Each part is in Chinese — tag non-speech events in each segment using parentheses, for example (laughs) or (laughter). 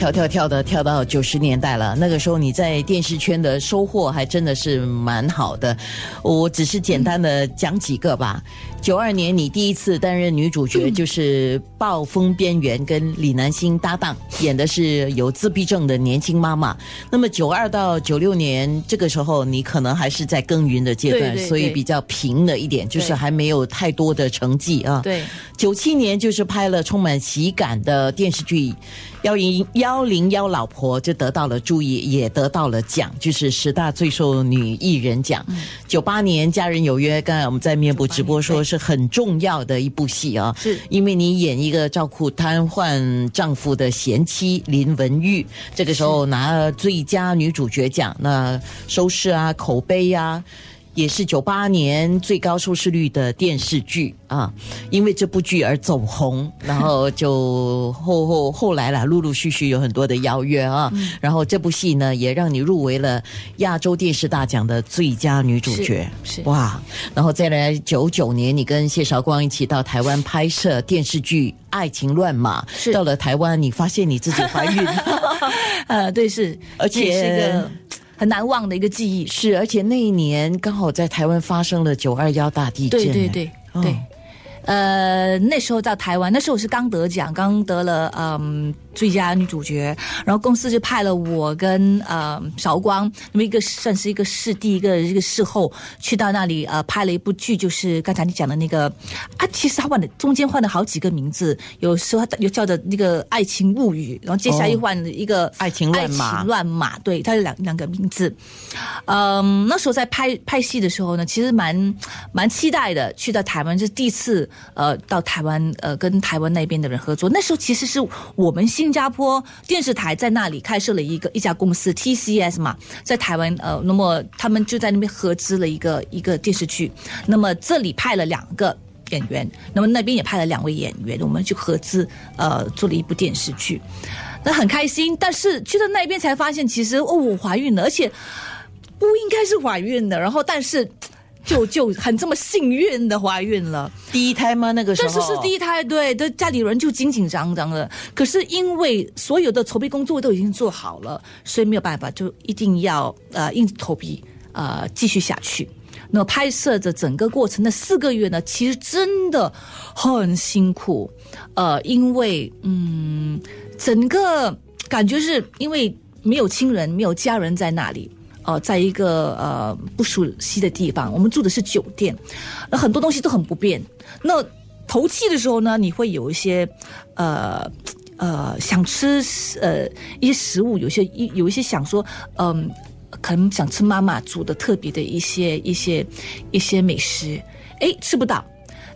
跳跳跳的跳到九十年代了，那个时候你在电视圈的收获还真的是蛮好的。我只是简单的讲几个吧。九二年你第一次担任女主角，就是《暴风边缘》跟李南星搭档，演的是有自闭症的年轻妈妈。那么九二到九六年这个时候，你可能还是在耕耘的阶段，对对所以比较平了一点，就是还没有太多的成绩啊。对，九七年就是拍了充满喜感的电视剧《幺零幺零幺老婆》，就得到了注意，也得到了奖，就是十大最受女艺人奖。九八、年《家人有约》，刚才我们在面部直播说是很重要的一部戏啊，是因为你演一个照顾瘫痪丈夫的贤妻林文玉，这个时候拿了最佳女主角奖，那收视啊、口碑啊。也是九八年最高收视率的电视剧啊，因为这部剧而走红，然后就后后后来啦，陆陆续续有很多的邀约啊，然后这部戏呢也让你入围了亚洲电视大奖的最佳女主角，是是。哇，然后再来九九年，你跟谢韶光一起到台湾拍摄电视剧《爱情乱码》，到了台湾，你发现你自己怀孕，呃，(laughs) (laughs) 对，是，而且是一个很难忘的一个记忆。是，而且那一年刚好在台湾发生了九二幺大地震，对对对哦对。呃，那时候到台湾，那时候我是刚得奖，刚得了嗯最佳女主角，然后公司就派了我跟呃韶光，那么一个算是一个视帝，一个一个事后去到那里呃拍了一部剧，就是刚才你讲的那个啊，其实他换了中间换了好几个名字，有时候他又叫的那个《爱情物语》，然后接下来又换了一个《爱情乱码爱情乱码，对，他有两两个名字。嗯，那时候在拍拍戏的时候呢，其实蛮蛮期待的，去到台湾这是第一次呃到台湾呃跟台湾那边的人合作。那时候其实是我们新新加坡电视台在那里开设了一个一家公司 TCS 嘛，在台湾呃，那么他们就在那边合资了一个一个电视剧，那么这里派了两个。演员，那么那边也派了两位演员，我们就合资呃做了一部电视剧，那很开心。但是去到那边才发现，其实哦我怀孕了，而且不应该是怀孕的，然后但是就就很这么幸运的怀孕了。第一胎吗？那个时这候是是第一胎，对，的家里人就紧紧张张的。可是因为所有的筹备工作都已经做好了，所以没有办法，就一定要呃硬着头皮呃继续下去。那拍摄的整个过程的四个月呢，其实真的很辛苦，呃，因为嗯，整个感觉是因为没有亲人、没有家人在那里。呃，在一个呃不熟悉的地方，我们住的是酒店，那很多东西都很不便。那头气的时候呢，你会有一些呃呃想吃呃一些食物，有些一有一些想说嗯。可能想吃妈妈煮的特别的一些一些一些美食，哎，吃不到。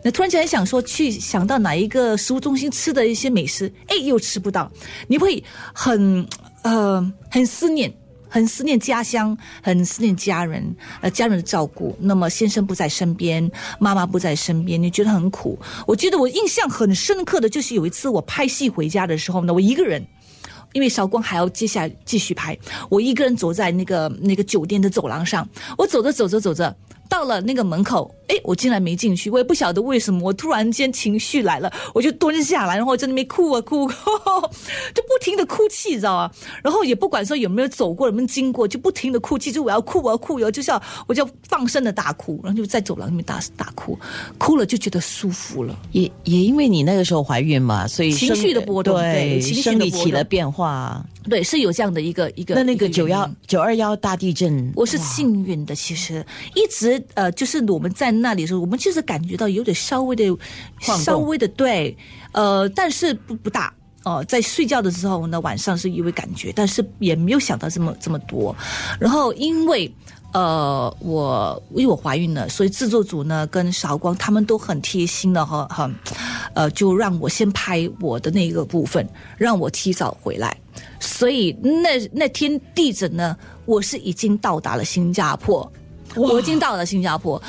那突然间想说去想到哪一个食物中心吃的一些美食，哎，又吃不到。你会很呃很思念，很思念家乡，很思念家人，呃，家人的照顾。那么先生不在身边，妈妈不在身边，你觉得很苦。我记得我印象很深刻的就是有一次我拍戏回家的时候呢，我一个人。因为韶光还要接下来继续拍，我一个人走在那个那个酒店的走廊上，我走着走着走着，到了那个门口，哎，我竟然没进去，我也不晓得为什么，我突然间情绪来了，我就蹲下来，然后在那边哭啊哭，就不停的哭泣，知道吗？然后也不管说有没有走过，有没有经过，就不停的哭泣，就我要哭，我要哭，然后就是要我就要放声的大哭，然后就在走廊里面大大哭，哭了就觉得舒服了。也也因为你那个时候怀孕嘛，所以情绪的波动对对情绪的生理起了变化。对，是有这样的一个一个。那那个一九幺九二幺大地震，我是幸运的，其实一直呃，就是我们在那里的时候，我们就是感觉到有点稍微的、稍微的对，呃，但是不不大。哦、在睡觉的时候呢，晚上是因为感觉，但是也没有想到这么这么多。然后因为呃，我因为我怀孕了，所以制作组呢跟韶光他们都很贴心的哈，很呃，就让我先拍我的那个部分，让我提早回来。所以那那天地震呢，我是已经到达了新加坡，我已经到了新加坡，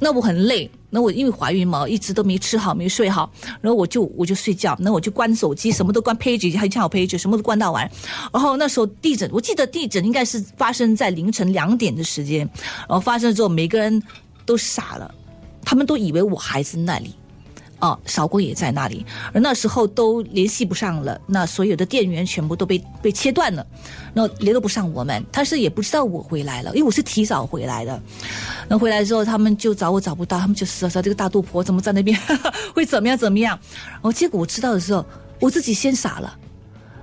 那我很累。那我因为怀孕嘛，一直都没吃好，没睡好，然后我就我就睡觉，那我就关手机，什么都关 page，还唱好 page，什么都关到完。然后那时候地震，我记得地震应该是发生在凌晨两点的时间，然后发生之后，每个人都傻了，他们都以为我还在那里。啊，韶光也在那里，而那时候都联系不上了，那所有的电源全部都被被切断了，那联络不上我们，他是也不知道我回来了，因为我是提早回来的。那回来之后，他们就找我找不到，他们就说说这个大肚婆怎么在那边，(laughs) 会怎么样怎么样。然后结果我知道的时候，我自己先傻了，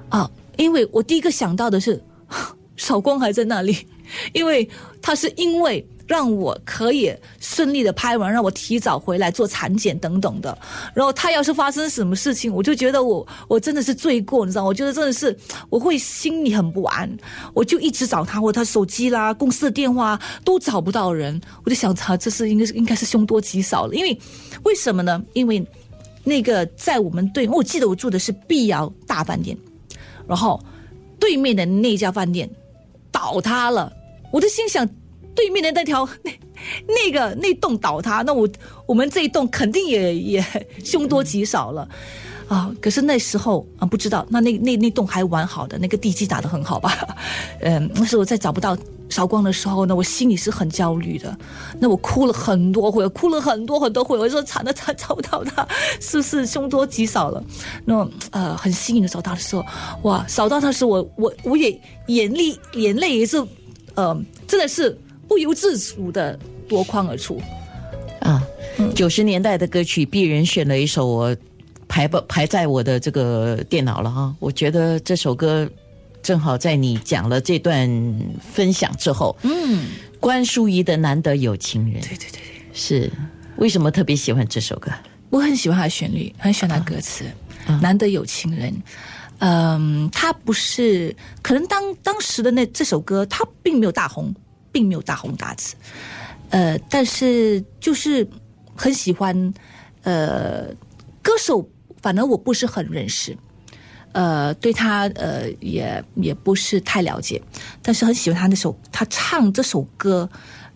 啊，因为我第一个想到的是 (laughs) 韶光还在那里，因为他是因为。让我可以顺利的拍完，让我提早回来做产检等等的。然后他要是发生什么事情，我就觉得我我真的是罪过，你知道？我觉得真的是我会心里很不安，我就一直找他，或他手机啦、公司的电话都找不到人。我就想他这是应该是应该是凶多吉少了，因为为什么呢？因为那个在我们对，我记得我住的是碧瑶大饭店，然后对面的那家饭店倒塌了，我就心想。对面的那条那 (laughs) 那个那栋倒塌，那我我们这一栋肯定也也 (laughs) 凶多吉少了啊！可是那时候啊，不知道那那那那栋还完好的，那个地基打得很好吧？(laughs) 嗯，那时候在找不到韶光的时候呢，我心里是很焦虑的。那我哭了很多回，哭了很多很多回，我说惨了惨，找不到他，是不是凶多吉少了？那呃，很幸运的找到的时候，哇，找到他时我我我也眼泪眼泪也是呃，真的是。不由自主的夺眶而出，啊，九十年代的歌曲，鄙人选了一首，我排不排在我的这个电脑了哈。我觉得这首歌正好在你讲了这段分享之后，嗯，关淑怡的《难得有情人》，对对对，是为什么特别喜欢这首歌？我很喜欢它的旋律，很喜欢它歌词，《难得有情人》。嗯，它不是可能当当时的那这首歌，它并没有大红。并没有大红大紫，呃，但是就是很喜欢，呃，歌手，反正我不是很认识，呃，对他呃也也不是太了解，但是很喜欢他那首他唱这首歌，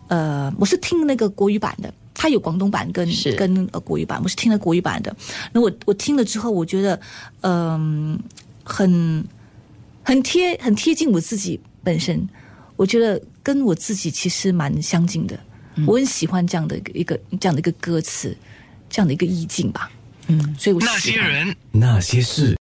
呃，我是听那个国语版的，他有广东版跟跟呃国语版，我是听了国语版的，那我我听了之后，我觉得嗯，很很贴很贴近我自己本身。我觉得跟我自己其实蛮相近的，我很喜欢这样的一个这样的一个歌词，这样的一个意境吧。嗯，所以我那些人，那些事。